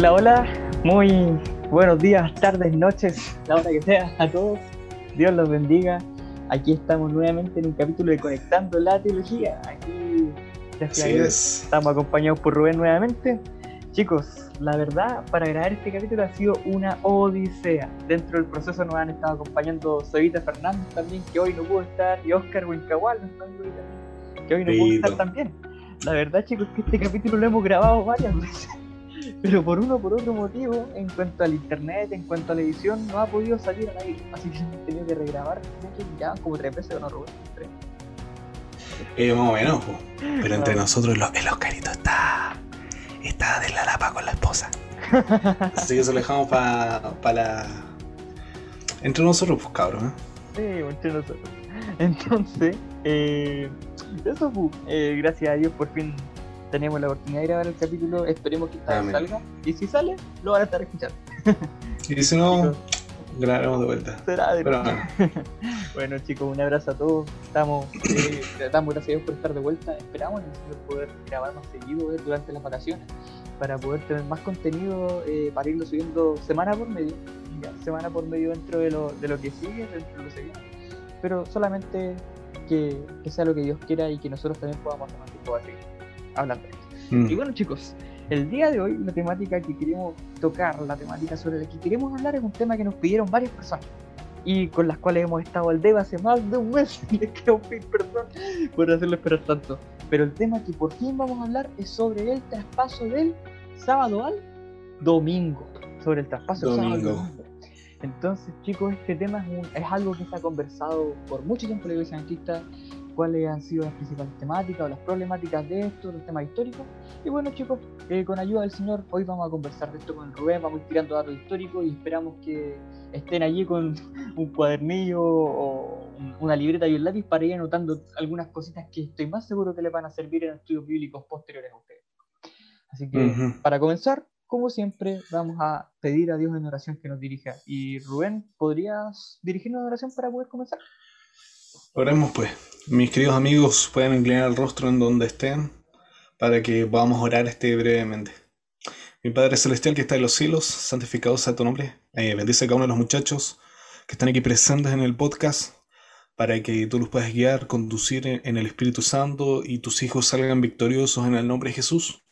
Hola, hola, muy buenos días, tardes, noches, la hora que sea a todos. Dios los bendiga. Aquí estamos nuevamente en un capítulo de Conectando la Teología. Aquí es. estamos acompañados por Rubén nuevamente. Chicos, la verdad, para grabar este capítulo ha sido una odisea. Dentro del proceso nos han estado acompañando Soyita Fernández también, que hoy no pudo estar, y Oscar también, que hoy no pudo estar también. La verdad, chicos, que este capítulo lo hemos grabado varias veces. Pero por uno o por otro motivo, en cuanto al internet, en cuanto a la edición, no ha podido salir al aire. Así que hemos tenido que regrabar. Creo que ya como tres veces, ¿o ¿no, Rubén? Tres. Eh, más o menos, pero entre nosotros el, el Oscarito está, está de la lapa con la esposa. Así que eso lo dejamos para la... Entre nosotros, pues cabrón. ¿eh? Sí, mucho nosotros. Entonces, eh, eso fue. Eh, gracias a Dios por fin tenemos la oportunidad de grabar el capítulo. Esperemos que esta vez salga. Y si sale, lo van a estar escuchando. Y si no, grabaremos de vuelta. será de Pero bueno, chicos, un abrazo a todos. Estamos, eh, damos gracias a Dios por estar de vuelta. Esperamos en el Señor poder grabar más seguido eh, durante las vacaciones para poder tener más contenido eh, para irlo subiendo semana por medio. ya, semana por medio dentro de lo, de lo que sigue, dentro de lo que se viene. Pero solamente que, que sea lo que Dios quiera y que nosotros también podamos tomar tiempo seguir hablando. de esto. mm, Y bueno chicos, el día de hoy la temática que queremos tocar, la temática sobre la que queremos hablar es un tema que nos pidieron varias personas y con las cuales hemos estado al debe hace más de un mes. Les quiero pedir perdón por hacerlo esperar tanto. Pero el tema que por fin vamos a hablar es sobre el traspaso del sábado al domingo. Sobre el traspaso del sábado al Domingo. domingo. Entonces, chicos, este tema es, un- es algo que se ha conversado por mucho tiempo en la iglesia adventista, cuáles han sido las principales temáticas o las problemáticas de esto, los temas históricos. Y bueno, chicos, eh, con ayuda del Señor, hoy vamos a conversar de esto con Rubén, vamos a ir tirando datos históricos y esperamos que estén allí con un cuadernillo o un- una libreta y un lápiz para ir anotando algunas cositas que estoy más seguro que les van a servir en estudios bíblicos posteriores a ustedes. Así que, ujú. para comenzar, como siempre, vamos a pedir a Dios en oración que nos dirija. Y Rubén, ¿podrías dirigirnos en oración para poder comenzar? Oremos pues. Mis queridos amigos, pueden inclinar el rostro en donde estén para que podamos orar este brevemente. Mi Padre Celestial que está en los cielos, santificado sea tu nombre. Eh, bendice a cada uno de los muchachos que están aquí presentes en el podcast para que tú los puedas guiar, conducir en, el Espíritu Santo y tus hijos salgan victoriosos en el nombre de Jesús.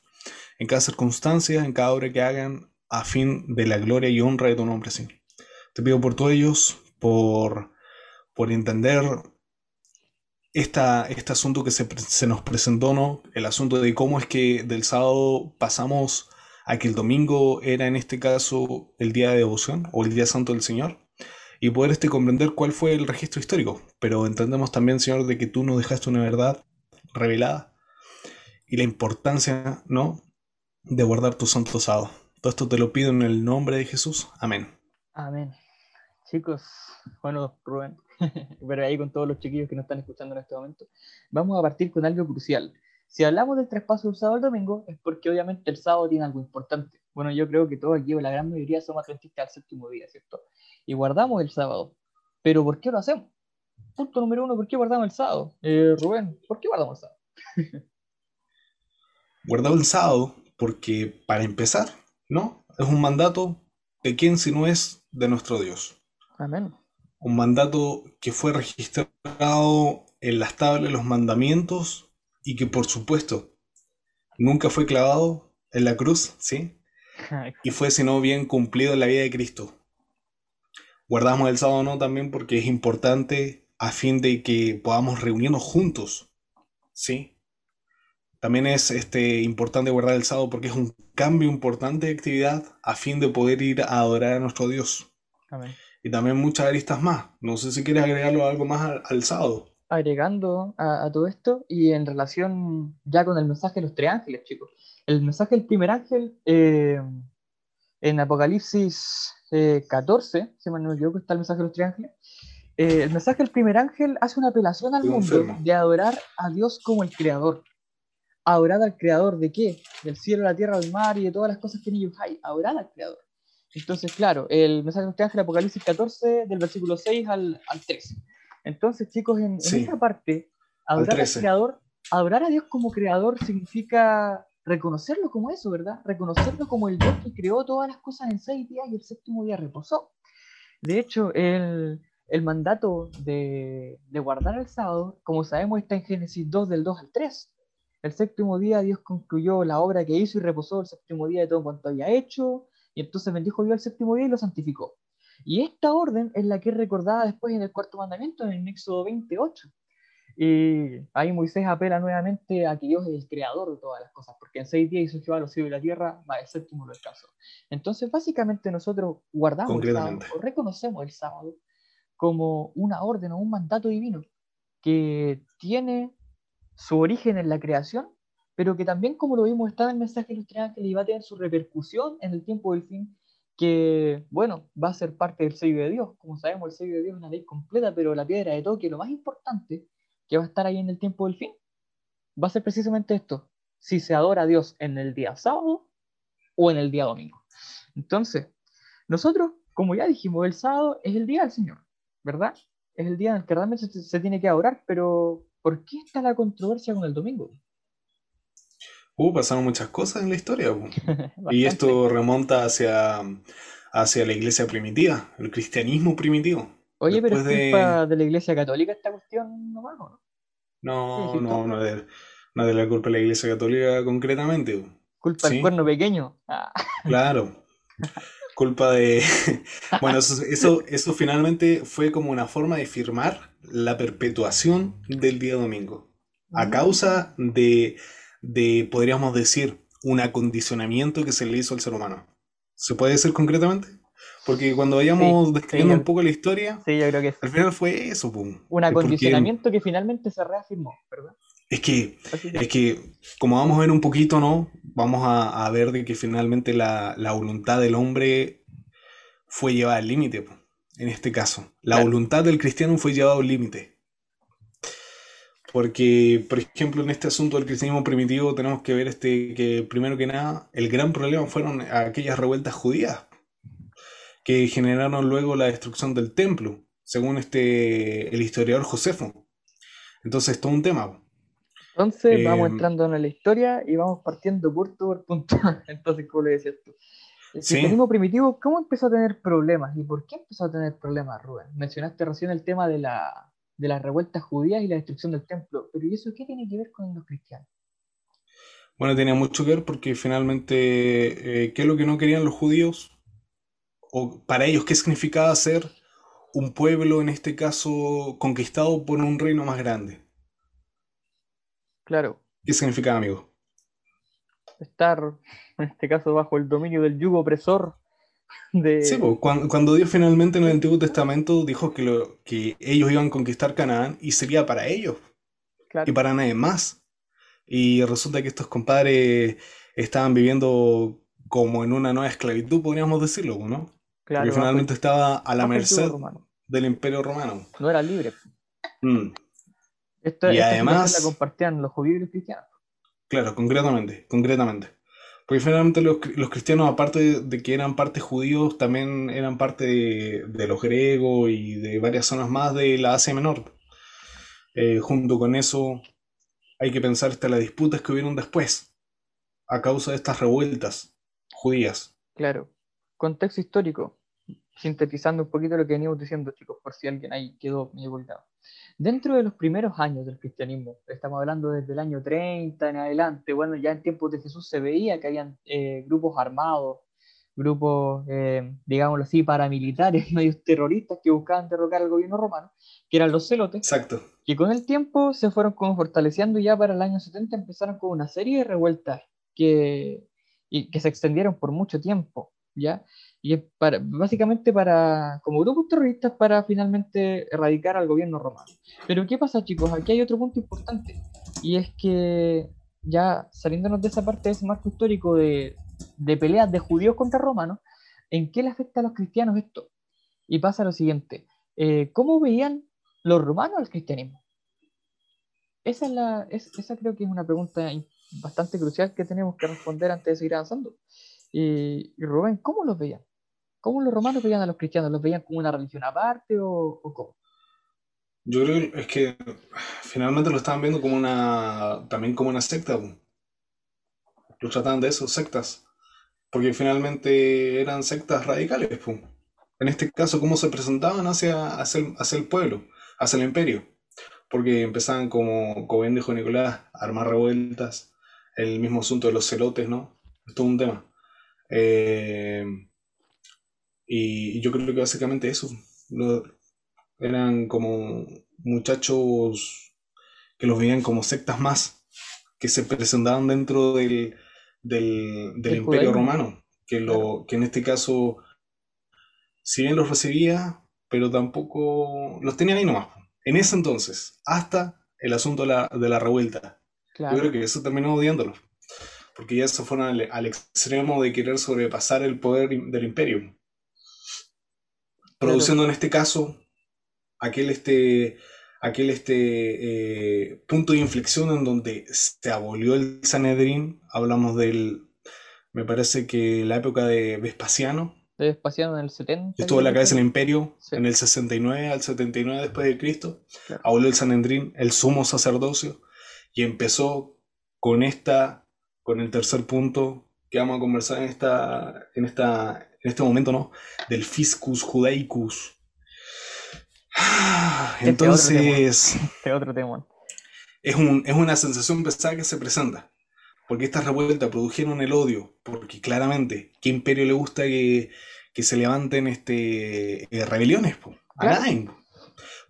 En cada circunstancia, en cada obra que hagan, a fin de la gloria y honra de tu nombre, Señor. Te pido por todos ellos, por, por entender esta, este asunto que se, se nos presentó, ¿no? El asunto de cómo es que del sábado pasamos a que el domingo era en este caso el día de devoción o el día santo del Señor y poder este, comprender cuál fue el registro histórico. Pero entendemos también, Señor, de que tú nos dejaste una verdad revelada y la importancia, ¿no? De guardar tu santo sábado. Todo esto te lo pido en el nombre de Jesús. Amén. Amén. Chicos, bueno, Rubén, pero ahí con todos los chiquillos que nos están escuchando en este momento, vamos a partir con algo crucial. Si hablamos del traspaso del sábado al domingo, es porque obviamente el sábado tiene algo importante. Bueno, yo creo que todos aquí, o la gran mayoría, somos adventistas al séptimo día, ¿cierto? Y guardamos el sábado. Pero ¿por qué lo hacemos? Punto número uno, ¿por qué guardamos el sábado? Eh, Rubén, ¿por qué guardamos el sábado? Guardado el sábado porque, para empezar, ¿no? Es un mandato de quién si no es de nuestro Dios. Amén. Un mandato que fue registrado en las tablas de los mandamientos y que, por supuesto, nunca fue clavado en la cruz, ¿sí? Y fue, sino bien cumplido en la vida de Cristo. Guardamos el sábado, ¿no? También porque es importante a fin de que podamos reunirnos juntos, ¿sí? También es este, importante guardar el sábado porque es un cambio importante de actividad a fin de poder ir a adorar a nuestro Dios. Amén. Y también muchas aristas más. No sé si quieres agregarlo algo más al, al sábado. agregando a, a todo esto y en relación ya con el mensaje de los tres ángeles, chicos. El mensaje del primer ángel eh, en Apocalipsis eh, 14, si no me equivoco, está el mensaje de los tres ángeles. Eh, el mensaje del primer ángel hace una apelación al mundo de adorar a Dios como el creador. Adorar al creador de qué? Del cielo, la tierra, del mar y de todas las cosas que en ellos hay. Adorar al creador. Entonces, claro, el mensaje de ángeles, Apocalipsis 14, del versículo 6 al, al 13. Entonces, chicos, en, en Sí. esa parte, adorar al 13. creador, adorar a Dios como creador significa reconocerlo como eso, ¿verdad? Reconocerlo como el Dios que creó todas las cosas en seis días y el séptimo día reposó. De hecho, el, el mandato de, de, guardar el sábado, como sabemos, está en Génesis 2 del 2 al 3. El séptimo día Dios concluyó la obra que hizo y reposó el séptimo día de todo cuanto había hecho, y entonces bendijo Dios el séptimo día y lo santificó. Y esta orden es la que es recordada después en el cuarto mandamiento, en el Éxodo 28. Y ahí Moisés apela nuevamente a que Dios es el creador de todas las cosas, porque en seis días hizo Jehová los cielos y la tierra, va el séptimo lo descansó. Entonces, básicamente nosotros guardamos el sábado, o reconocemos el sábado como una orden o un mandato divino que tiene su origen en la creación, pero que también, como lo vimos, está en el mensaje de los tres ángeles y va a tener su repercusión en el tiempo del fin, que, bueno, va a ser parte del sello de Dios. Como sabemos, el sello de Dios es una ley completa, pero la piedra de toque, lo más importante, que va a estar ahí en el tiempo del fin, va a ser precisamente esto, si se adora a Dios en el día sábado o en el día domingo. Entonces, nosotros, como ya dijimos, el sábado es el día del Señor, ¿verdad? Es el día en el que realmente se, tiene que adorar, pero ¿por qué está la controversia con el domingo? Uh, pasaron muchas cosas en la historia. y esto remonta hacia, hacia la iglesia primitiva, el cristianismo primitivo. Oye, pero es culpa de... la iglesia católica esta cuestión nomás, ¿no? No, no, no, es de, la culpa de la iglesia católica concretamente. Culpa del cuerno pequeño. Ah. Claro. culpa de... bueno, eso, eso, finalmente fue como una forma de firmar la perpetuación del día domingo. A mm. causa de, de, podríamos decir, un acondicionamiento que se le hizo al ser humano. ¿Se puede decir concretamente? Porque cuando vayamos describiendo un poco la historia, sí, yo creo que al final fue eso. Un acondicionamiento que finalmente se reafirmó, ¿verdad? Es que, es que, como vamos a ver un poquito, ¿no? Vamos a, ver de que finalmente la, voluntad del hombre fue llevada al límite, en este caso. La voluntad del cristiano fue llevada al límite. Porque, por ejemplo, en este asunto del cristianismo primitivo tenemos que ver este, que, primero que nada, el gran problema fueron aquellas revueltas judías que generaron luego la destrucción del templo, según este, el historiador Josefo. Entonces, todo un tema. Entonces, vamos em, entrando en la historia y vamos partiendo punto por punto. Entonces, como le decías tú. El cristianismo primitivo, ¿cómo empezó a tener problemas? ¿Y por qué empezó a tener problemas, Rubén? Mencionaste recién el tema de la, de las revueltas judías y la destrucción del templo, pero ¿y eso qué tiene que ver con los cristianos? Bueno, tenía mucho que ver porque finalmente, eh, ¿qué es lo que no querían los judíos? o para ellos qué significaba ser un pueblo, en este caso, conquistado por un reino más grande. Claro. ¿Qué significaba, amigo? Estar, en este caso, bajo el dominio del yugo opresor de... Sí, cuando, Dios finalmente en el Antiguo Testamento dijo que, lo, que ellos iban a conquistar Canaán y sería para ellos y para nadie más. Y resulta que estos compadres estaban viviendo como en una nueva esclavitud, podríamos decirlo, ¿no? Claro, finalmente estaba a la merced del Imperio Romano. No era libre. Mm. y además la compartían los judíos y los cristianos. Claro, concretamente, concretamente. Porque finalmente los, cristianos, aparte de, que eran parte judíos, también eran parte de, los griegos y de varias zonas más de la Asia Menor. Eh, junto con eso, hay que pensar hasta las disputas que hubieron después, a causa de estas revueltas judías. Claro. Contexto histórico sintetizando un poquito lo que venimos diciendo, chicos, por si alguien ahí quedó medio volcado. Dentro de los primeros años del cristianismo, estamos hablando desde el año 30 en adelante, bueno, ya en tiempos de Jesús se veía que habían eh, grupos armados, grupos, eh, digámoslo así, paramilitares, medios terroristas que buscaban derrocar al gobierno romano, que eran los celotes. Exacto. Que con el tiempo se fueron como fortaleciendo y ya para el año 70 empezaron con una serie de revueltas que, y que se extendieron por mucho tiempo, ¿ya? y es para, básicamente para, como grupos terroristas para finalmente erradicar al gobierno romano. Pero ¿qué pasa chicos? Aquí hay otro punto importante y es que ya saliéndonos de esa parte de ese marco histórico de, de peleas de judíos contra romanos, ¿en qué le afecta a los cristianos esto? Y pasa lo siguiente, eh, ¿cómo veían los romanos al cristianismo? Esa, es la, esa creo que es una pregunta bastante crucial que tenemos que responder antes de seguir avanzando. Y, Rubén, ¿cómo los veían? ¿Cómo los romanos veían a los cristianos? ¿Los veían como una religión aparte o, cómo? Yo creo que es que finalmente lo estaban viendo como una. también como una secta. los trataban de eso, sectas, porque finalmente eran sectas radicales. Pum. En este caso, cómo se presentaban hacia, hacia, el, hacia el pueblo, hacia el imperio, porque empezaban como, como bien dijo Nicolás, a armar revueltas, el mismo asunto de los celotes, ¿no? Es un tema. Eh, y, yo creo que básicamente eso. eran como muchachos que los veían como sectas más, que se presentaban dentro del, del, imperio romano, que, lo, que en este caso, si bien los recibía, pero tampoco los tenían ahí nomás. En ese entonces, hasta el asunto de la, de la revuelta. Yo creo que eso terminó odiándolos porque ya se fueron al, extremo de querer sobrepasar el poder del imperio. Produciendo en este caso aquel, este, aquel este, eh, punto de inflexión en donde se abolió el Sanedrín, hablamos del, me parece que la época de Vespasiano. De Vespasiano en el 70. Estuvo en la cabeza del imperio en el 69 al 79 después de Cristo. Abolió el Sanedrín, el sumo sacerdocio, y empezó con esta con el tercer punto que vamos a conversar en esta, en esta, en este momento, ¿no? Del fiscus judaicus. Este Entonces, este otro tema. Es, un, es una sensación pesada que se presenta. Porque estas revueltas produjeron el odio. Porque claramente, ¿qué imperio le gusta que, se levanten este, eh, rebeliones? A nadie.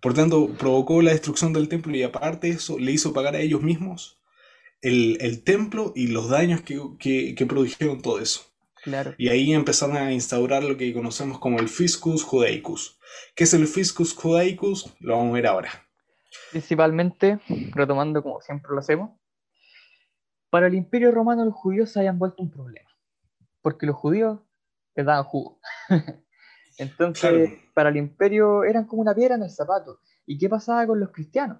Por tanto, provocó la destrucción del templo y aparte eso le hizo pagar a ellos mismos el, templo y los daños que, produjeron todo eso. Claro. Y ahí empezaron a instaurar lo que conocemos como el Fiscus Judaicus. ¿Qué es el Fiscus Judaicus? Lo vamos a ver ahora. Principalmente, retomando como siempre lo hacemos, para el Imperio Romano los judíos se habían vuelto un problema, porque los judíos les daban jugo. Entonces, para el imperio eran como una piedra en el zapato. ¿Y qué pasaba con los cristianos?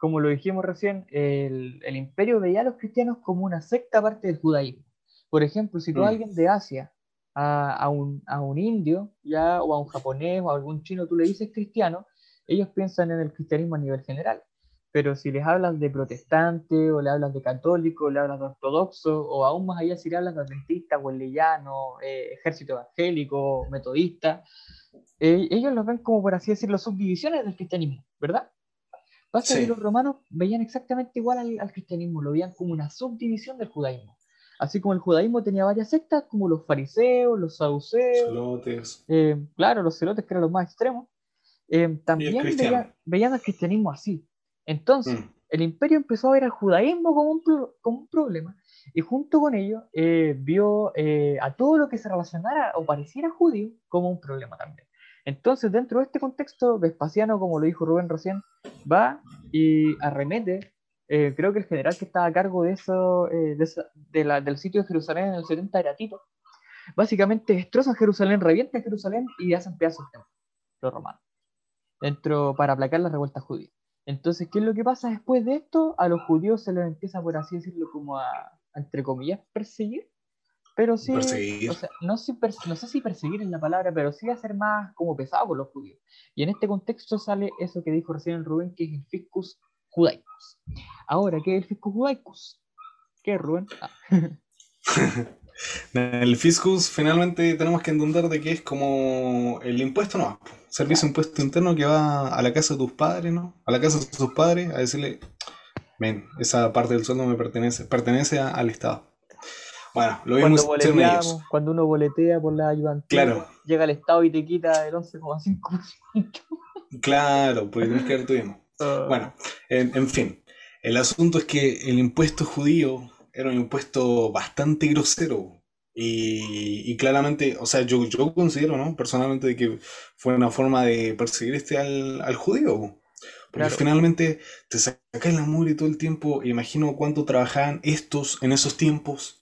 Como lo dijimos recién, el, imperio veía a los cristianos como una secta parte del judaísmo. Por ejemplo, si tú a mm. alguien de Asia, a, un, indio, ya, o a un japonés, o a algún chino, tú le dices cristiano, ellos piensan en el cristianismo a nivel general. Pero si les hablas de protestante, o le hablas de católico, o le hablas de ortodoxo, o aún más allá si le hablas de adventista, hueleyano, eh, ejército evangélico, metodista, eh, ellos los ven como, por así decirlo, subdivisiones del cristianismo, ¿verdad? Pasa que los romanos veían exactamente igual al, cristianismo, lo veían como una subdivisión del judaísmo. Así como el judaísmo tenía varias sectas, como los fariseos, los saduceos, celotes. Eh, claro, los celotes que eran los más extremos, eh, también veían, al cristianismo así. Entonces, mm. el imperio empezó a ver al judaísmo como un, como un problema, y junto con ello eh, vio a todo lo que se relacionara o pareciera judío como un problema también. Entonces, dentro de este contexto, Vespasiano, como lo dijo Rubén recién, va y arremete. Eh, creo que el general que estaba a cargo de eso, eh, del sitio de Jerusalén en el 70 era Tito. Básicamente destrozan Jerusalén, revientan Jerusalén y hacen pedazos de los romanos. Dentro, para aplacar la revuelta judía. Entonces, ¿qué es lo que pasa después de esto? A los judíos se les empieza, por así decirlo, como a, entre comillas, perseguir pero sí, o sea, no, no, sé si perseguir es la palabra, pero sí hacer más como pesado con los judíos. Y en este contexto sale eso que dijo recién Rubén, que es el fiscus judaicus. Ahora, ¿qué es el fiscus judaicus? ¿Qué es Rubén? Ah. el fiscus finalmente tenemos que entender de que es como el impuesto, no, servicio de impuesto interno que va a la casa de tus padres, ¿no? A la casa de tus padres a decirle, ven, esa parte del sueldo me pertenece, pertenece al Estado. Bueno, lo vimos cuando, cuando uno boletea por la ayudantía, claro. llega al Estado y te quita el 11,5%. Claro, pues tienes que ver tú ah. Bueno, en, fin, el asunto es que el impuesto judío era un impuesto bastante grosero. Y, claramente, o sea, yo, yo considero, ¿no? Personalmente, que fue una forma de perseguir este al, judío. Porque finalmente te sacas la mugre todo el tiempo. Imagino cuánto trabajaban estos en esos tiempos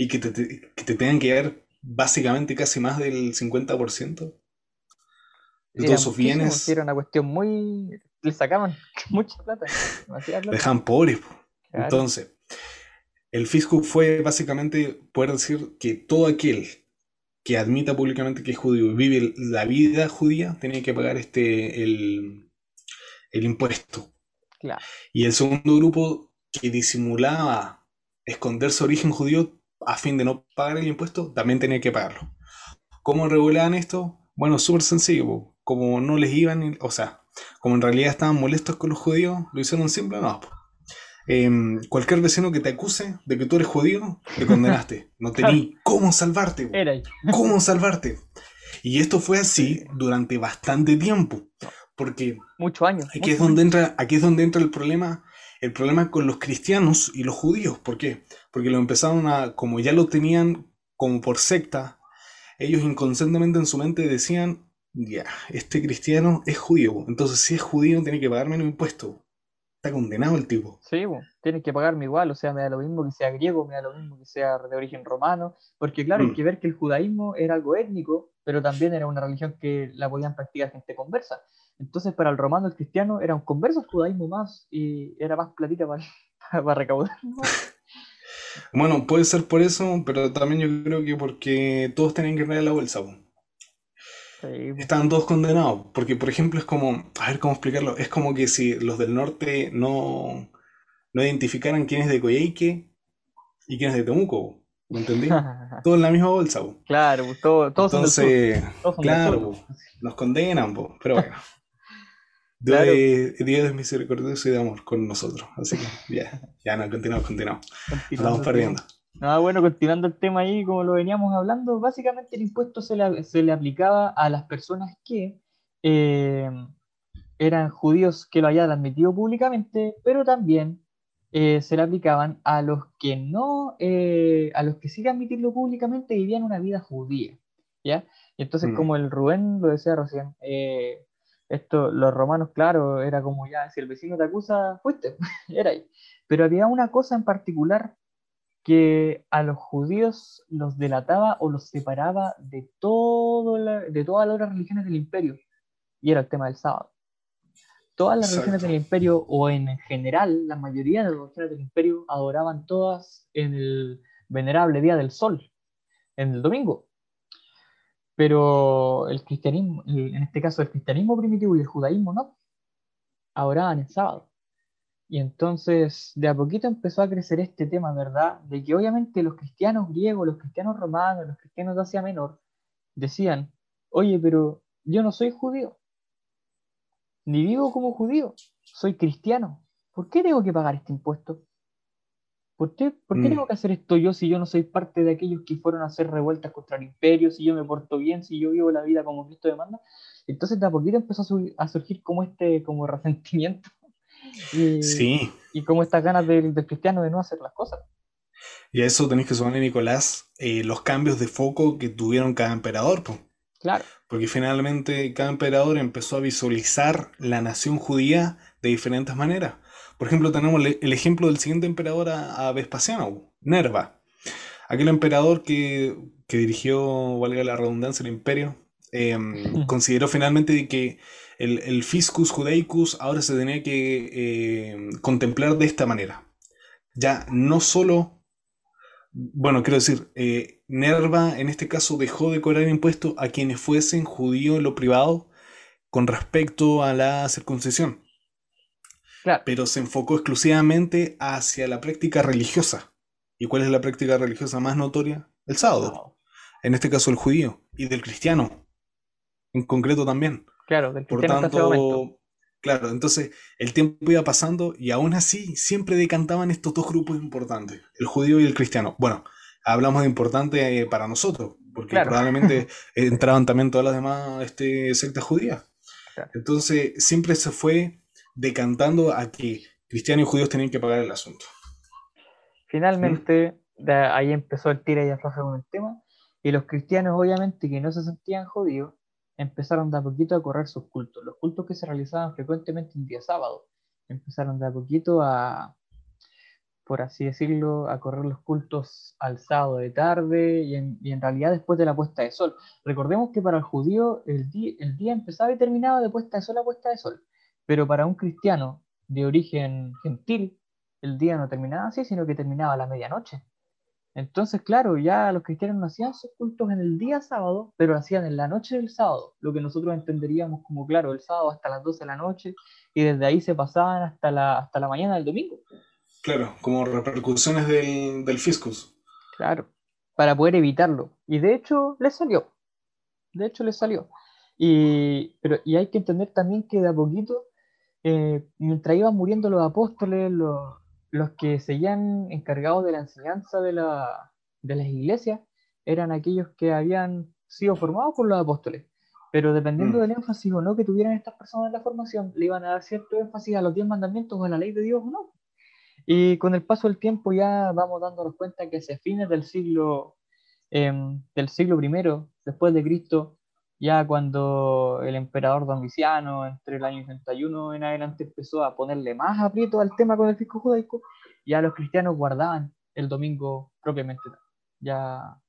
y que te, que te tengan que dar básicamente casi más del 50% de todos sus bienes. Era una cuestión muy. Le sacaban mucha plata. Dejan pobres. Entonces, el fisco fue básicamente poder decir que todo aquel que admita públicamente que es judío y vive la vida judía tiene que pagar este el, el impuesto. Claro. Y el segundo grupo que disimulaba esconder su origen judío a fin de no pagar el impuesto, también tenía que pagarlo. ¿Cómo regulaban esto? Bueno, súper sencillo, como no les iban, o sea, como en realidad estaban molestos con los judíos, lo hicieron simple, no. Em, cualquier vecino que te acuse de que tú eres judío, te condenaste. No tenías cómo salvarte. Era ¿Cómo salvarte? Y esto fue así durante bastante tiempo. Porque muchos años. Aquí, es donde entra, aquí es donde entra el problema, el problema con los cristianos y los judíos. ¿Por qué? Porque lo empezaron a, como ya lo tenían como por secta, ellos inconscientemente en su mente decían, ya, este cristiano es judío, entonces si es judío tiene que pagar menos impuestos. Está condenado el tipo. Sí, tiene que pagarme igual, o sea, me da lo mismo que sea griego, me da lo mismo que sea de origen romano, porque claro, hay mm. que ver que el judaísmo era algo étnico, pero también era una religión que la podían practicar gente conversa. Entonces, para el romano, el cristiano era un converso, el judaísmo más, y era más platita para, para recaudar. Bueno, puede ser por eso, pero también yo creo que porque todos tenían que ir la bolsa. Estaban todos condenados. Porque, por ejemplo, es como, a ver cómo explicarlo, es como que si los del norte no, no identificaran quién es de Coyhaique y quién es de Temuco. ¿Me entendí? Todo en la misma bolsa. Claro, todo, todos Entonces, son claro, nos condenan, pero bueno. Dios, es, misericordioso y de amor con nosotros. Así que ya, ya no, continuamos, continuamos. Estamos perdiendo. Ah, bueno, continuando el tema ahí, como lo veníamos hablando, básicamente el impuesto se le, aplicaba a las personas que eh, eran judíos que lo hayan admitido públicamente, pero también eh, se le aplicaban a los que no, eh, a los que sí admitirlo públicamente vivían una vida judía, ¿ya? Y entonces, mm. como el Rubén lo decía recién, esto, los romanos, claro, era como ya, si el vecino te acusa, fuiste, era ahí. Pero había una cosa en particular que a los judíos los delataba o los separaba de, todo de todas las otras religiones del imperio, y era el tema del sábado. Todas las religiones del imperio, o en general, la mayoría de las religiones del imperio, adoraban todas en el venerable día del sol, en el domingo. Pero el cristianismo, en este caso el cristianismo primitivo y el judaísmo no, adoraban el sábado. Y entonces de a poquito empezó a crecer este tema, ¿verdad? De que obviamente los cristianos griegos, los cristianos romanos, los cristianos de Asia Menor, decían, oye, pero yo no soy judío, ni vivo como judío, soy cristiano. ¿Por qué tengo que pagar este impuesto? ¿Por qué, por qué mm. tengo que hacer esto yo si yo no soy parte de aquellos que fueron a hacer revueltas contra el imperio, si yo me porto bien, si yo vivo la vida como Cristo demanda? Entonces de a poquito empezó a, a surgir como este como resentimiento y, sí. Y como estas ganas del, cristiano de no hacer las cosas. Y a eso tenéis que sumarle, Nicolás, eh, los cambios de foco que tuvieron cada emperador. Claro. Porque finalmente cada emperador empezó a visualizar la nación judía de diferentes maneras. Por ejemplo, tenemos el ejemplo del siguiente emperador a, Vespasiano, Nerva. Aquel emperador que, dirigió, valga la redundancia, el imperio, em, consideró finalmente que el, fiscus judaicus ahora se tenía que eh, contemplar de esta manera. Ya no solo, bueno, quiero decir, eh, Nerva en este caso dejó de cobrar impuestos a quienes fuesen judíos en lo privado con respecto a la circuncisión. Pero se enfocó exclusivamente hacia la práctica religiosa. ¿Y cuál es la práctica religiosa más notoria? El sábado. En este caso el judío y del cristiano. En concreto también. Claro, del Por tanto, claro, entonces el tiempo iba pasando y aún así siempre decantaban estos dos grupos importantes, el judío y el cristiano. Bueno, hablamos de importante eh, para nosotros, porque probablemente entraban también todas las demás este, sectas judías. Entonces siempre se fue decantando a que cristianos y judíos tenían que pagar el asunto. Finalmente, de ahí empezó el tira y afloja con el tema, y los cristianos obviamente que no se sentían judíos, empezaron de a poquito a correr sus cultos. Los cultos que se realizaban frecuentemente un día sábado, empezaron de a poquito a, por así decirlo, a correr los cultos al sábado de tarde y en, realidad después de la puesta de sol. Recordemos que para el judío el día, el día empezaba y terminaba de puesta de sol a puesta de sol, pero para un cristiano de origen gentil, el día no terminaba así, sino que terminaba a la medianoche. Entonces, claro, ya los cristianos no hacían sus cultos en el día sábado, pero hacían en la noche del sábado, lo que nosotros entenderíamos como, claro, el sábado hasta las 12 de la noche, y desde ahí se pasaban hasta la, hasta la mañana del domingo. Claro, como repercusiones del, fiscus. Claro, para poder evitarlo. Y de hecho, le salió. De hecho, le salió. Y, pero, y hay que entender también que de a poquito, eh, mientras iban muriendo los apóstoles, los, los que seguían encargados de la enseñanza de, la, de las iglesias, eran aquellos que habían sido formados por los apóstoles. Pero dependiendo Mm. del énfasis o no que tuvieran estas personas en la formación, le iban a dar cierto énfasis a los diez mandamientos o a la ley de Dios o no. Y con el paso del tiempo ya vamos dándonos cuenta que hacia fines del siglo, em, del siglo I después de Cristo, ya cuando el emperador Domiciano, entre el año 81 en adelante, empezó a ponerle más aprieto al tema con el fisco judaico, ya los cristianos guardaban el domingo propiamente tal. Ya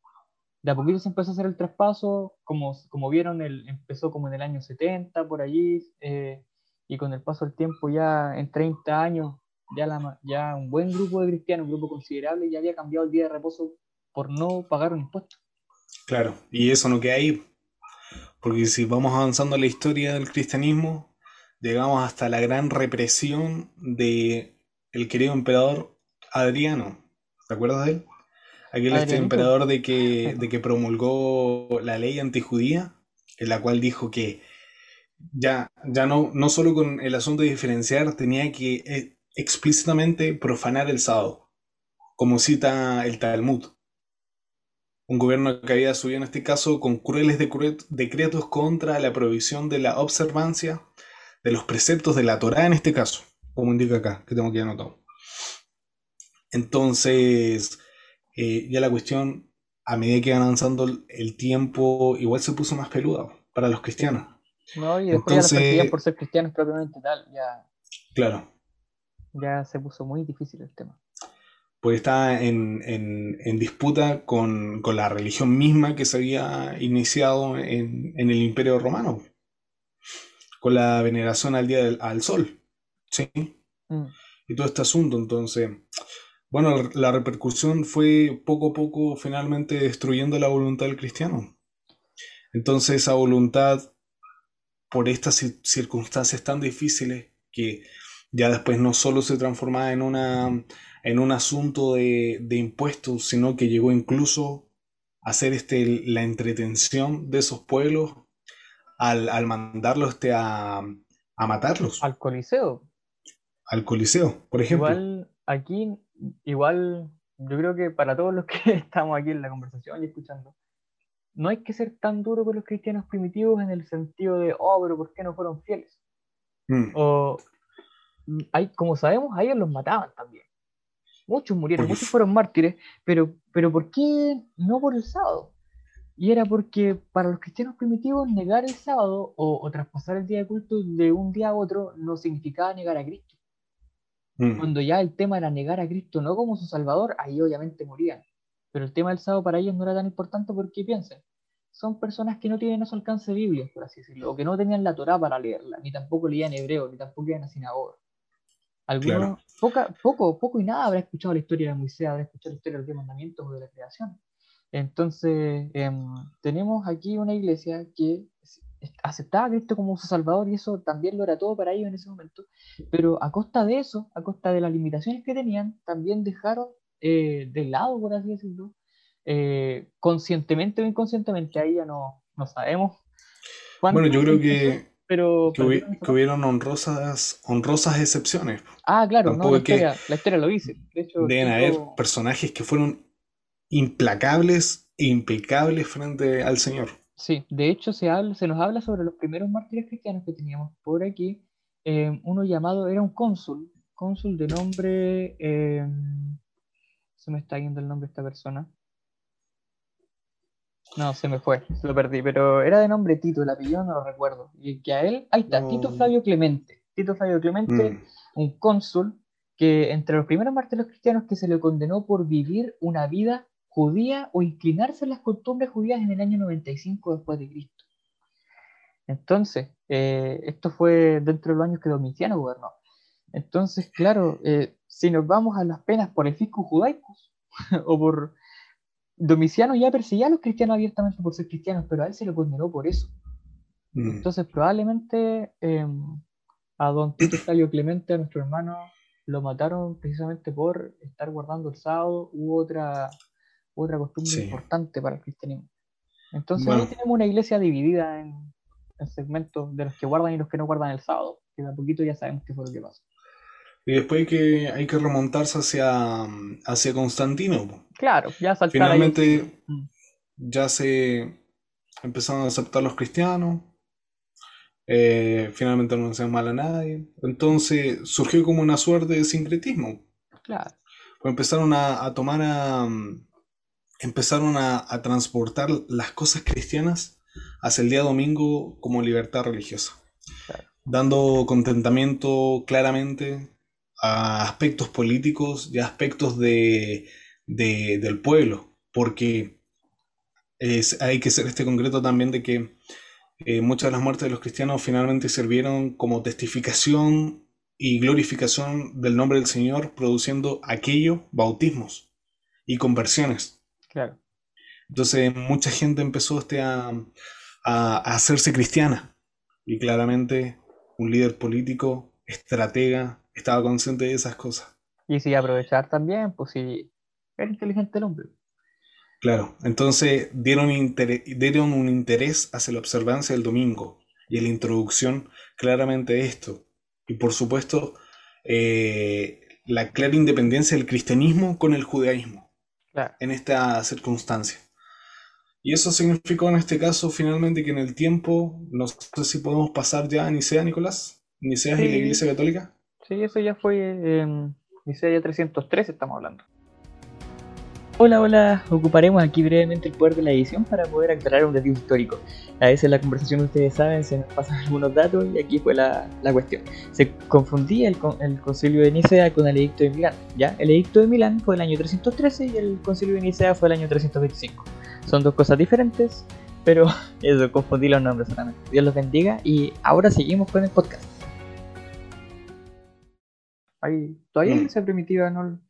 de a poquito se empezó a hacer el traspaso, como, como vieron, el, empezó como en el año 70, por allí, eh, y con el paso del tiempo ya en 30 años, ya, la, ya un buen grupo de cristianos, un grupo considerable, ya había cambiado el día de reposo por no pagar un impuesto. Claro, y eso no queda ahí. Porque si vamos avanzando en la historia del cristianismo, llegamos hasta la gran represión de el querido emperador Adriano. ¿Te acuerdas de él? Aquel este emperador de que, de que promulgó la ley antijudía, en la cual dijo que ya, ya no, no solo con el asunto de diferenciar, tenía que eh, explícitamente profanar el sábado, como cita el Talmud. Un gobierno que había subido en este caso con crueles decre- decretos contra la prohibición de la observancia de los preceptos de la Torá en este caso, como indica acá, que tengo que anotado. Entonces, eh, ya la cuestión, a medida que iba avanzando el- tiempo, igual se puso más peluda para los cristianos. ¿no? Y después ya Entonces- perseguían por ser cristianos propiamente tal, ya, Claro, ya se puso muy difícil el tema. Porque está en, en- en disputa con, con la religión misma que se había iniciado en, en el Imperio Romano, con la veneración al día del, al sol, ¿sí? Mm. Y todo este asunto, entonces, bueno, la repercusión fue poco a poco finalmente destruyendo la voluntad del cristiano. Entonces esa voluntad, por estas ci- circunstancias tan difíciles, que ya después no solo se transformaba en una en un asunto de, de impuestos, sino que llegó incluso a ser este, la entretención de esos pueblos al, al mandarlos este, a, a matarlos Al Coliseo, al Coliseo, por ejemplo. Igual aquí, igual yo creo que para todos los que estamos aquí en la conversación y escuchando, no hay que ser tan duro con los cristianos primitivos en el sentido de, oh, pero ¿por qué no fueron fieles? Mm, O, hay, como sabemos, a ellos los mataban también. Muchos murieron, muchos fueron mártires, pero, pero ¿por qué no por el sábado? Y era porque para los cristianos primitivos negar el sábado o, o traspasar el día de culto de un día a otro no significaba negar a Cristo. mm, Cuando ya el tema era negar a Cristo no como su Salvador, ahí obviamente morían. Pero el tema del sábado para ellos no era tan importante porque piensen, son personas que no tienen a su alcance Biblia, por así decirlo, o que no tenían la Torá para leerla, ni tampoco leían hebreo, ni tampoco iban a sinagoga. Algunos, Claro. poca, poco, poco y nada habrá escuchado la historia de Moisés, habrá escuchado la historia de los diez mandamientos o de la creación. Entonces, em, tenemos aquí una iglesia que aceptaba a Cristo como su Salvador y eso también lo era todo para ellos en ese momento, pero a costa de eso, a costa de las limitaciones que tenían, también dejaron eh, de lado, por así decirlo, eh, conscientemente o inconscientemente, ahí ya no, no sabemos. Bueno, yo creo que, pero, que, pero hubi- que hubieron honrosas, honrosas excepciones. Ah, claro, no, la, historia, la historia lo dice. De hecho, Deben haber personajes que fueron implacables e impecables frente al Señor. Sí, de hecho se, habla, se nos habla sobre los primeros mártires cristianos que teníamos por aquí. Eh, uno llamado, era un cónsul, cónsul de nombre, eh, se me está yendo el nombre de esta persona. No, se me fue, se lo perdí, pero era de nombre Tito, el apellido no lo recuerdo. Y que a él, ahí está, Tito No. Flavio Clemente. Tito Flavio Clemente, Mm, un cónsul que entre los primeros mártires cristianos que se le condenó por vivir una vida judía o inclinarse en las costumbres judías en el año 95 después de Cristo. Entonces, eh, esto fue dentro de los años que Domiciano gobernó. Entonces, claro, eh, si nos vamos a las penas por el fisco judaico o por Domiciano ya perseguía a los cristianos abiertamente por ser cristianos, pero a él se lo condenó por eso. mm. Entonces, probablemente eh, a don Tito Clemente, a nuestro hermano, lo mataron precisamente por estar guardando el sábado u otra otra costumbre importante para el cristianismo. Entonces ahí tenemos una iglesia dividida en, segmentos de los que guardan y los que no guardan el sábado, que de a poquito ya sabemos qué fue lo que pasó. Y después hay que, hay que remontarse hacia, hacia Constantino. Claro, ya saltar Finalmente mm. ya se empezaron a aceptar los cristianos. Eh, finalmente no hacían mal a nadie. Entonces surgió como una suerte de sincretismo. Claro. Pues empezaron a, tomar a. Empezaron a, transportar las cosas cristianas hacia el día domingo como libertad religiosa. Dando contentamiento claramente a aspectos políticos y a aspectos de, del pueblo. Porque hay que ser este concreto también de que eh, muchas de las muertes de los cristianos finalmente sirvieron como testificación y glorificación del nombre del Señor, produciendo aquello, bautismos y conversiones. Claro. Entonces mucha gente empezó este a, a, hacerse cristiana y claramente un líder político, estratega, estaba consciente de esas cosas. Y si aprovechar también, pues si era inteligente el hombre. Claro, entonces dieron, dieron un interés hacia la observancia del domingo y en la introducción claramente esto. Y por supuesto, eh, la clara independencia del cristianismo con el judaísmo en esta circunstancia. Y eso significó en este caso finalmente que en el tiempo, no sé si podemos pasar ya a Nicea, Nicolás, Nicea y la Iglesia Católica. Sí, eso ya fue en Nicea 303, estamos hablando. Hola, hola, ocuparemos aquí brevemente el poder de la edición para poder aclarar un detalle histórico. A veces en la conversación ustedes saben, se nos pasan algunos datos y aquí fue la, cuestión. Se confundía el, el, concilio de Nicea con el edicto de Milán. ¿ya? El edicto de Milán fue el año 313 y el concilio de Nicea fue el año 325. Son dos cosas diferentes, pero eso, confundí los nombres solamente. Dios los bendiga y ahora seguimos con el podcast. Ahí, todavía mm. se primitiva, ¿no? Un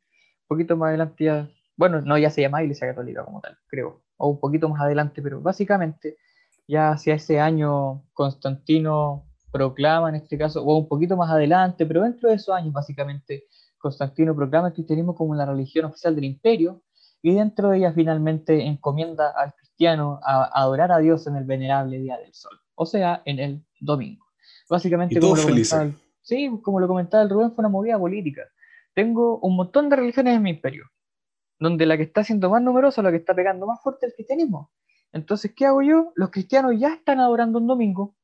poquito más adelante ya bueno, no ya se llama Iglesia Católica como tal, creo, o un poquito más adelante, pero básicamente ya hacia ese año Constantino proclama en este caso, o un poquito más adelante, pero dentro de esos años básicamente Constantino proclama el cristianismo como la religión oficial del imperio y dentro de ella finalmente encomienda al cristiano a, adorar a Dios en el venerable día del sol, o sea, en el domingo. Básicamente, como lo, sí, como lo comentaba el Rubén, fue una movida política. Tengo un montón de religiones en mi imperio donde la que está siendo más numerosa, la que está pegando más fuerte es el cristianismo. Entonces, ¿qué hago yo? Los cristianos ya están adorando un domingo,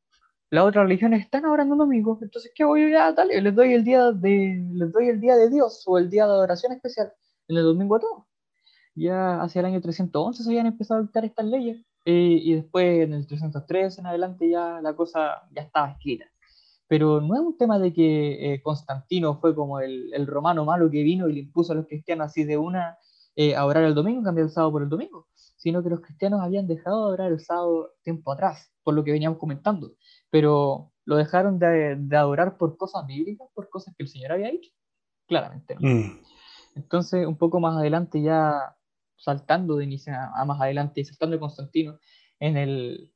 las otras religiones están adorando un domingo, entonces, ¿qué hago yo? Ya, dale, les doy el día de, les doy el día de Dios o el día de adoración especial en el domingo a todos. Ya hacia el año 311 se habían empezado a dictar estas leyes eh, y después en el 303 en adelante ya la cosa ya estaba escrita. Pero no es un tema de que eh, Constantino fue como el, el romano malo que vino y le impuso a los cristianos así de una eh, adorar el domingo, cambiar el sábado por el domingo, sino que los cristianos habían dejado de adorar el sábado tiempo atrás, por lo que veníamos comentando, pero lo dejaron de, adorar por cosas bíblicas, por cosas que el Señor había dicho, claramente. Mm. Entonces, un poco más adelante, ya saltando de inicio a más adelante y saltando de Constantino, en el,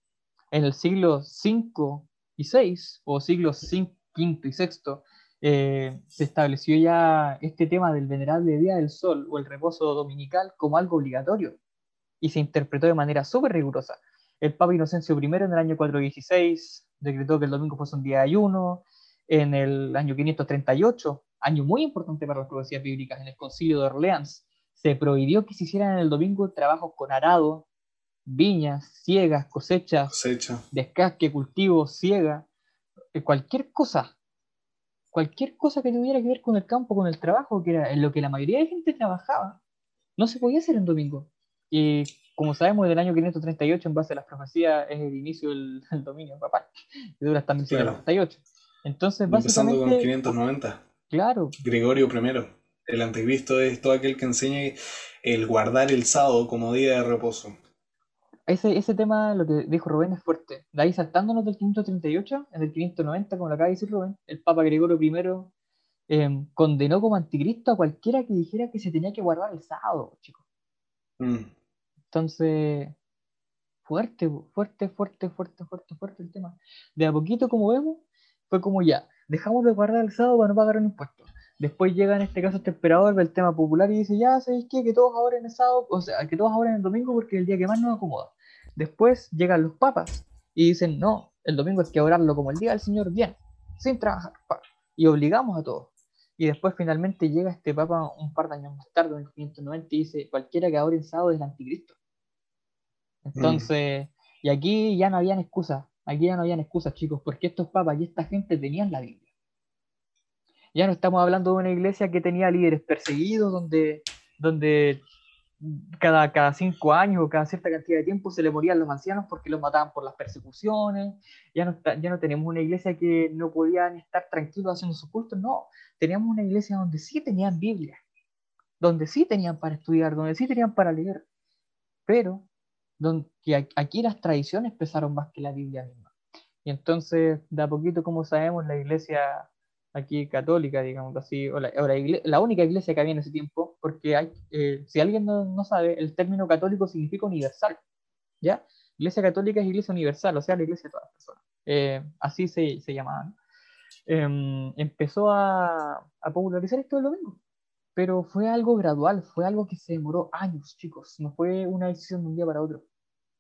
en el siglo 5 y 6, o siglos 5, quinto y sexto, eh, se estableció ya este tema del venerable Día del Sol o el reposo dominical como algo obligatorio y se interpretó de manera súper rigurosa. El Papa Inocencio I en el año 416 decretó que el domingo fuese un día de ayuno. En el año 538, año muy importante para las profecías bíblicas, en el Concilio de Orleans, se prohibió que se hicieran en el domingo trabajos con arado, viñas, ciegas, cosechas, Cosecha. descasque, cultivo, ciega, eh, cualquier cosa cualquier cosa que tuviera que ver con el campo, con el trabajo, que era en lo que la mayoría de gente trabajaba, no se podía hacer en domingo. Y como sabemos, del año 538, en base a las profecías, es el inicio del, dominio papá, que dura hasta 1198. Entonces, básicamente. Empezando con 590. Claro. Gregorio I. El anticristo es todo aquel que enseñe el guardar el sábado como día de reposo ese, ese tema, lo que dijo Rubén, es fuerte. De ahí saltándonos del 538, en el 590, como lo acaba de decir Rubén, el Papa Gregorio I em, condenó como anticristo a cualquiera que dijera que se tenía que guardar el sábado, chicos. Mm. Entonces, fuerte, fuerte, fuerte, fuerte, fuerte, fuerte el tema. De a poquito, como vemos, fue como ya, dejamos de guardar el sábado para no pagar un impuesto. Después llega en este caso este emperador del tema popular y dice, ya, ¿sabéis qué? Que todos ahora en el sábado, o sea, que todos ahora en el domingo porque es el día que más nos acomoda. Después llegan los papas y dicen, no, el domingo hay que orarlo como el día del Señor, bien, sin trabajar. Y obligamos a todos. Y después finalmente llega este papa un par de años más tarde, en el 590, y dice, cualquiera que ahora en sábado es el anticristo. Entonces, y aquí ya no habían excusas, aquí ya no habían excusas, chicos, porque estos papas y esta gente tenían la Biblia. Ya no estamos hablando de una iglesia que tenía líderes perseguidos, donde, donde cada, cada cinco años o cada cierta cantidad de tiempo se le morían los ancianos porque los mataban por las persecuciones. Ya no, ya no tenemos una iglesia que no podían estar tranquilos haciendo su culto, no. Teníamos una iglesia donde sí tenían Biblia, donde sí tenían para estudiar, donde sí tenían para leer. Pero donde, aquí las tradiciones pesaron más que la Biblia misma. Y entonces, de a poquito, como sabemos, la iglesia aquí católica, digamos así, o la, la, única iglesia que había en ese tiempo, porque hay, eh, si alguien no, no, sabe, el término católico significa universal, ¿ya? Iglesia católica es iglesia universal, o sea, la iglesia de todas las personas. Eh, así se, se llamaban. Em, empezó a, a, popularizar esto el domingo, pero fue algo gradual, fue algo que se demoró años, chicos, no fue una decisión de un día para otro,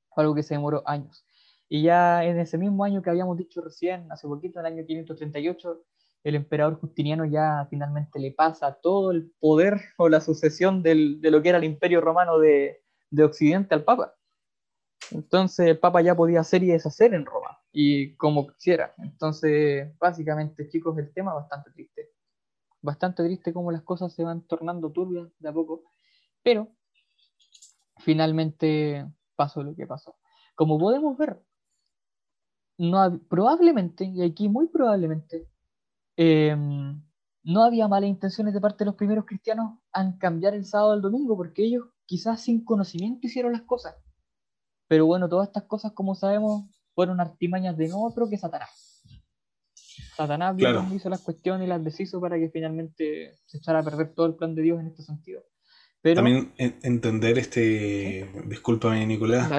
fue algo que se demoró años. Y ya en ese mismo año que habíamos dicho recién, hace poquito, en el año 538, el emperador Justiniano ya finalmente le pasa todo el poder o la sucesión del, de lo que era el imperio romano de, de, Occidente al Papa. Entonces el Papa ya podía hacer y deshacer en Roma, y como quisiera. Entonces, básicamente, chicos, el tema bastante triste. Bastante triste como las cosas se van tornando turbias de a poco, pero finalmente pasó lo que pasó. Como podemos ver, no, probablemente, y aquí muy probablemente, Em, no había malas intenciones de parte de los primeros cristianos en cambiar el sábado al domingo, porque ellos quizás sin conocimiento hicieron las cosas. Pero bueno, todas estas cosas, como sabemos, fueron artimañas de no otro que Satanás. Satanás hizo las cuestiones y las deshizo para que finalmente se echara a perder todo el plan de Dios en este sentido. Pero, También entender este, discúlpame Nicolás,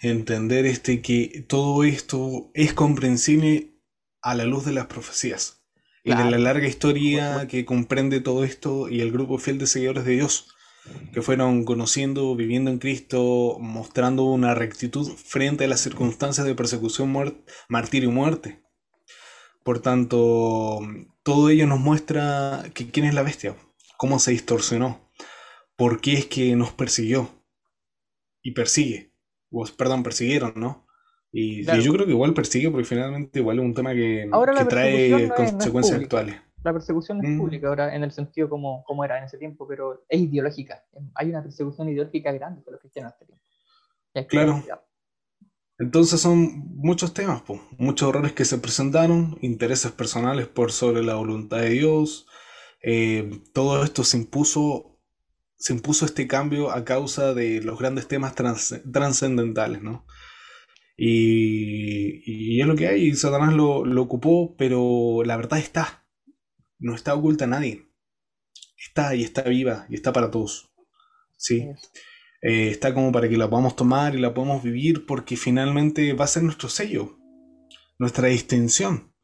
entender este que todo esto es comprensible a la luz de las profecías y de la larga historia que comprende todo esto y el grupo fiel de seguidores de Dios, que fueron conociendo, viviendo en Cristo, mostrando una rectitud frente a las circunstancias de persecución, martirio y muerte. Por tanto, todo ello nos muestra que quién es la bestia, cómo se distorsionó, por qué es que nos persiguió y persigue, o, perdón, persiguieron, ¿no? Y, yo creo que igual persigue porque finalmente igual es un tema que, trae consecuencias actuales. La persecución es mm. pública ahora en el sentido como, como era en ese tiempo, pero es ideológica. Hay una persecución ideológica grande por los cristianos este. Claro. Entonces son muchos temas, muchos errores que se presentaron, intereses personales por sobre la voluntad de Dios. Eh, todo esto se impuso, se impuso este cambio a causa de los grandes temas trascendentales, ¿no? Y, es lo que hay, Satanás lo, ocupó, pero la verdad está. No está oculta a nadie. Está y está viva y está para todos. ¿sí? Eh, está como para que la podamos tomar y la podamos vivir porque finalmente va a ser nuestro sello, nuestra distinción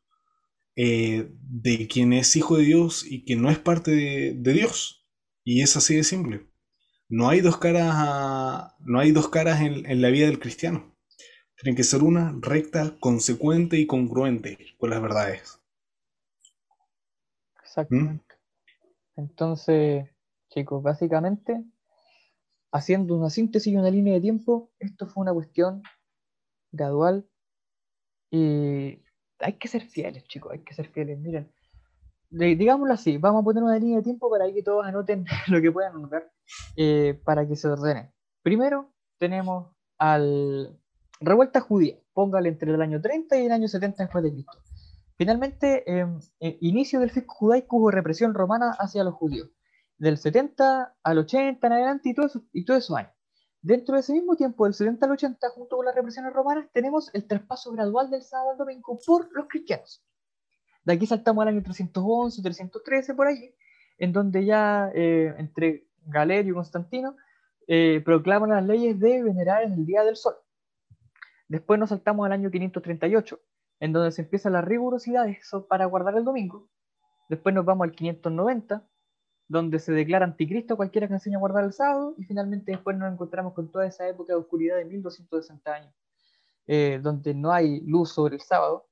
eh, de quien es hijo de Dios y quien no es parte de, Dios. Y es así de simple. No hay dos caras, no hay dos caras en la vida del cristiano. Tiene que ser una recta, consecuente y congruente con las verdades. Exactamente. ¿Mm? Entonces, chicos, básicamente, haciendo una síntesis y una línea de tiempo, esto fue una cuestión gradual y hay que ser fieles, chicos, hay que ser fieles. Miren, digámoslo así, vamos a poner una línea de tiempo para que todos anoten lo que puedan anotar eh, para que se ordenen. Primero tenemos al revuelta judía, póngale entre el año 30 y el año 70 después de Cristo. Finalmente, em, eh, inicio del fisco judaico hubo represión romana hacia los judíos, del 70 al 80 en adelante y, todo eso, y todos esos años. Dentro de ese mismo tiempo, del 70 al 80, junto con las represiones romanas, tenemos el traspaso gradual del sábado al domingo por los cristianos. De aquí saltamos al año 311, 313, por allí, en donde ya eh, entre Galerio y Constantino eh, proclaman las leyes de venerar en el día del sol. Después nos saltamos al año 538, en donde se empieza la rigurosidad para guardar el domingo. Después nos vamos al 590, donde se declara anticristo cualquiera que enseñe a guardar el sábado, y finalmente después nos encontramos con toda esa época de oscuridad de 1260 años, eh, donde no hay luz sobre el sábado,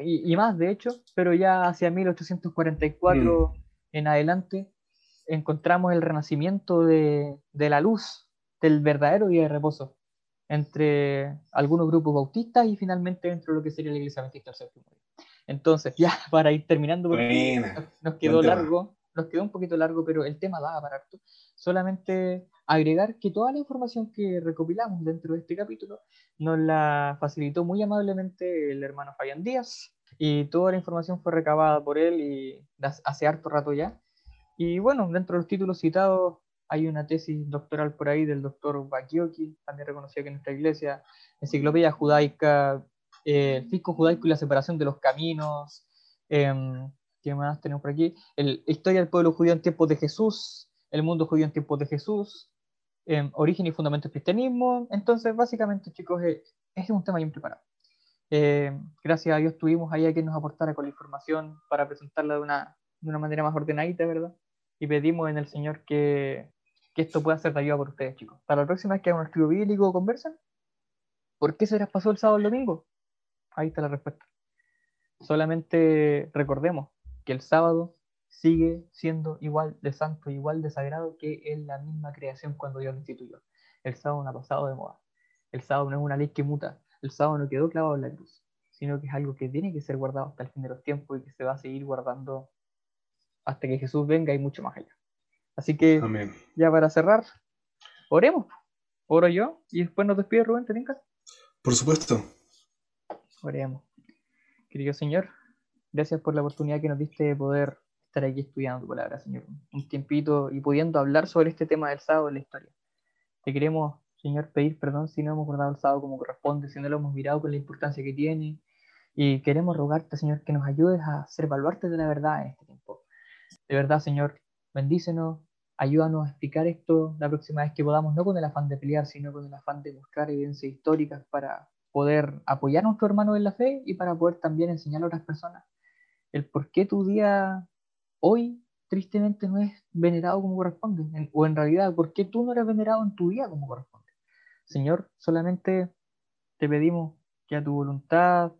y, más de hecho, pero ya hacia 1844 mm. en adelante encontramos el renacimiento de, de, la luz, del verdadero día de reposo, entre algunos grupos bautistas y finalmente dentro de lo que sería la iglesia adventista del séptimo Entonces, ya para ir terminando, porque nos quedó largo, nos quedó un poquito largo, pero el tema da para harto. Solamente agregar que toda la información que recopilamos dentro de este capítulo nos la facilitó muy amablemente el hermano Fabián Díaz y toda la información fue recabada por él y hace harto rato ya. Y bueno, dentro de los títulos citados hay una tesis doctoral por ahí del doctor Bakioki, también reconocido que en nuestra iglesia, Enciclopedia Judaica, eh, el Fisco Judaico y la separación de los caminos, eh, ¿Qué más tenemos por aquí? El, Historia del pueblo judío en tiempos de Jesús, el mundo judío en tiempos de Jesús, em, origen y fundamentos del cristianismo. Entonces, básicamente, chicos, eh, es un tema bien preparado. Eh, gracias a Dios tuvimos ahí a quien nos aportara con la información para presentarla de una, de una manera más ordenadita, ¿verdad? Y pedimos en el Señor que, que esto pueda ser de ayuda por ustedes, chicos. Para la próxima vez que hagan un estudio bíblico o conversen, ¿por qué se les pasó el sábado el domingo? Ahí está la respuesta. Solamente recordemos que el sábado sigue siendo igual de santo, igual de sagrado que en la misma creación cuando Dios lo instituyó. El sábado no ha pasado de moda. El sábado no es una ley que muta. El sábado no quedó clavado en la cruz, sino que es algo que tiene que ser guardado hasta el fin de los tiempos y que se va a seguir guardando hasta que Jesús venga y mucho más allá. Así que, ya para cerrar, oremos. Oro yo y después nos despide Rubén, ¿te Por supuesto. Oremos. Querido Señor, Gracias por la oportunidad que nos diste de poder estar aquí estudiando tu palabra, Señor, un tiempito y pudiendo hablar sobre este tema del sábado en la historia. Te queremos, Señor, pedir perdón si no hemos guardado el sábado como corresponde, si no lo hemos mirado con la importancia que tiene. Y queremos rogarte, Señor, que nos ayudes a ser baluartes de la verdad en este tiempo. De verdad, Señor, bendícenos, ayúdanos a explicar esto la próxima vez que podamos, no con el afán de pelear, sino con el afán de buscar evidencias históricas para poder apoyar a nuestro hermano en la fe y para poder también enseñar a otras personas el por qué tu día hoy tristemente no es venerado como corresponde, o en realidad, por qué tú no eres venerado en tu día como corresponde. Señor, solamente te pedimos que a tu voluntad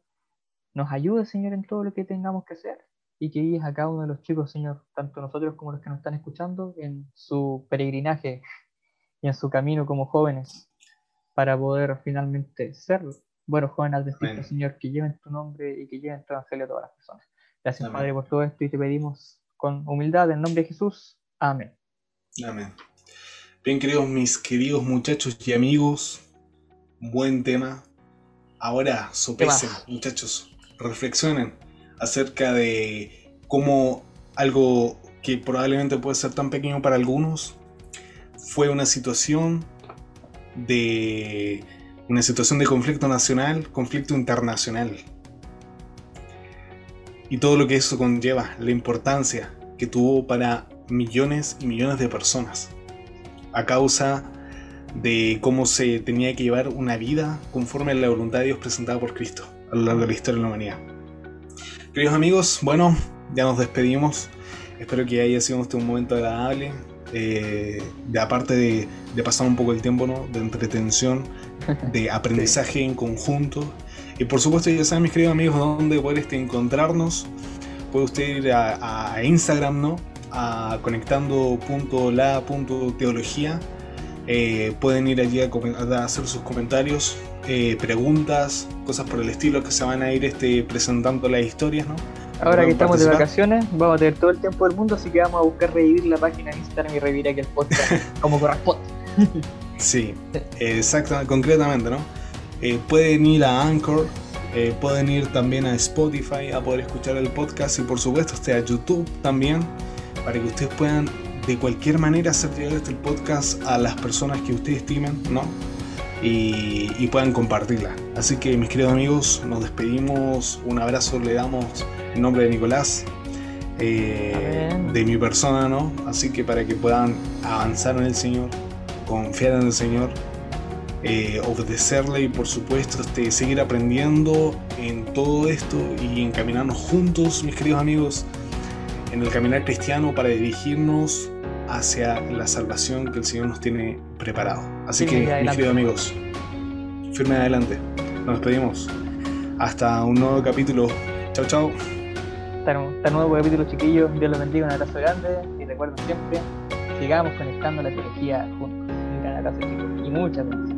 nos ayude, Señor, en todo lo que tengamos que hacer y que guíes a cada uno de los chicos, Señor, tanto nosotros como los que nos están escuchando, en su peregrinaje y en su camino como jóvenes, para poder finalmente ser buenos jóvenes adventistas, Señor, que lleven tu nombre y que lleven tu evangelio a todas las personas. Gracias, Padre, por todo esto y te pedimos con humildad en nombre de Jesús. Amén. Amén. Bien, queridos mis queridos muchachos y amigos, buen tema. Ahora, sopesen, muchachos, reflexionen acerca de cómo algo que probablemente puede ser tan pequeño para algunos fue una situación de una situación de conflicto nacional, conflicto internacional y todo lo que eso conlleva, la importancia que tuvo para millones y millones de personas, a causa de cómo se tenía que llevar una vida conforme a la voluntad de Dios presentada por Cristo a lo largo de la historia de la humanidad. Queridos amigos, bueno, ya nos despedimos. Espero que haya sido este un momento agradable. Eh, de aparte de, de, pasar un poco el tiempo, ¿no? De entretención, de aprendizaje en conjunto y por supuesto, ya saben, mis queridos amigos, dónde poder este, encontrarnos. Puede usted ir a, Instagram, ¿no? A conectando.la.teología. Eh, pueden ir allí a, hacer sus comentarios, eh, preguntas, cosas por el estilo que se van a ir este, presentando las historias, ¿no? Ahora que estamos de vacaciones, vamos a tener todo el tiempo del mundo, así que vamos a buscar revivir la página en Instagram y revivir aquí el podcast como corresponde. sí, exactamente, concretamente, ¿no? Eh, pueden ir a Anchor, eh, pueden ir también a Spotify a poder escuchar el podcast y por supuesto este a YouTube también para que ustedes puedan de cualquier manera hacer llegar este podcast a las personas que ustedes estimen, ¿no? Y, puedan compartirla. Así que mis queridos amigos, nos despedimos, un abrazo le damos en nombre de Nicolás, eh, de mi persona, ¿no? Así que para que puedan avanzar en el Señor, confiar en el Señor eh, obedecerle y por supuesto este, seguir aprendiendo en todo esto y encaminarnos juntos, mis queridos amigos, en el caminar cristiano para dirigirnos hacia la salvación que el Señor nos tiene preparado. Así que, mis queridos amigos, firme adelante. Nos despedimos. Hasta un nuevo capítulo. Chao, chao. Hasta un nuevo capítulo, chiquillos. Dios los bendiga. Un abrazo grande. Y recuerden siempre, sigamos conectando la teología juntos. Un gran abrazo, chicos. Y muchas gracias.